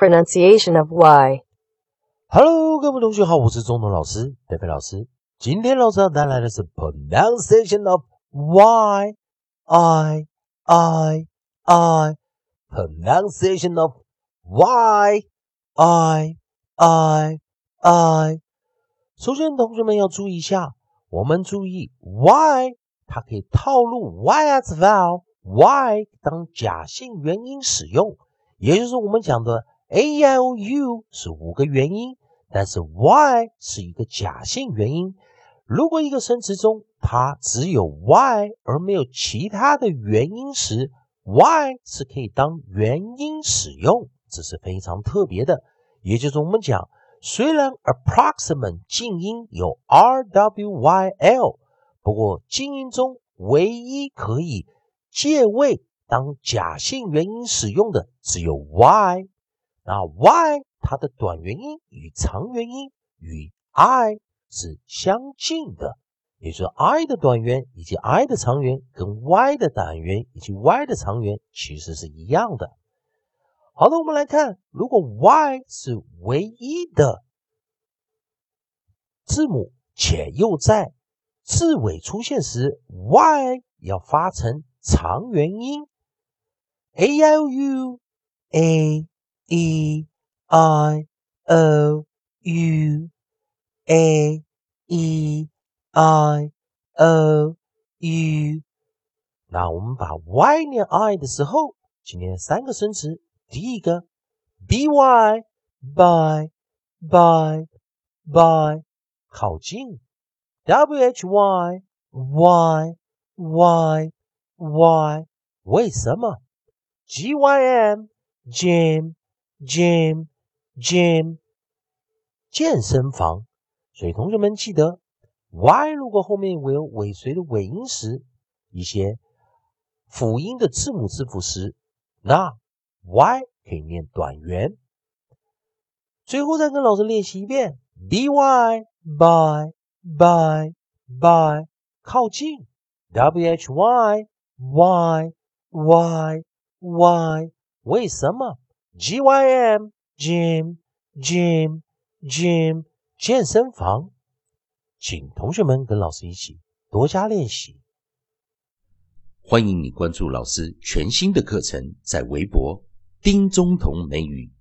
pronunciation of y. Hello，各位同学好，我是中通老师，戴飞老师。今天老师要带来的是 pronunciation of y i i i pronunciation of y i i i。首先，同学们要注意一下，我们注意 y，它可以套路 y as well，y 当假性元音使用，也就是我们讲的 A i o u 是五个元音，但是 y 是一个假性元音。如果一个生词中它只有 y 而没有其他的元音时，y 是可以当元音使用，这是非常特别的。也就是我们讲。虽然 approximate 静音有 r w y l，不过静音中唯一可以借位当假性元音使用的只有 y。那 y 它的短元音与长元音与 i 是相近的，也就是 i 的短元以及 i 的长元跟 y 的短元以及 y 的长元其实是一样的。好的，我们来看，如果 y 是唯一的字母，且又在字尾出现时，y 要发成长元音 a l u a e i o u a e i o u。那我们把 y 念 i 的时候，今天三个生词。第一个，by by by by 靠近，why Why Why Why，为什么？gym gym gym gym 健身房。所以同学们记得，y 如果后面有尾随的尾音时，一些辅音的字母字符时，那 y 可以念短元，最后再跟老师练习一遍：by by by by 靠近；why y y y 为什么？gym gym gym gym 健身房。请同学们跟老师一起多加练习。欢迎你关注老师全新的课程，在微博。丁中同美语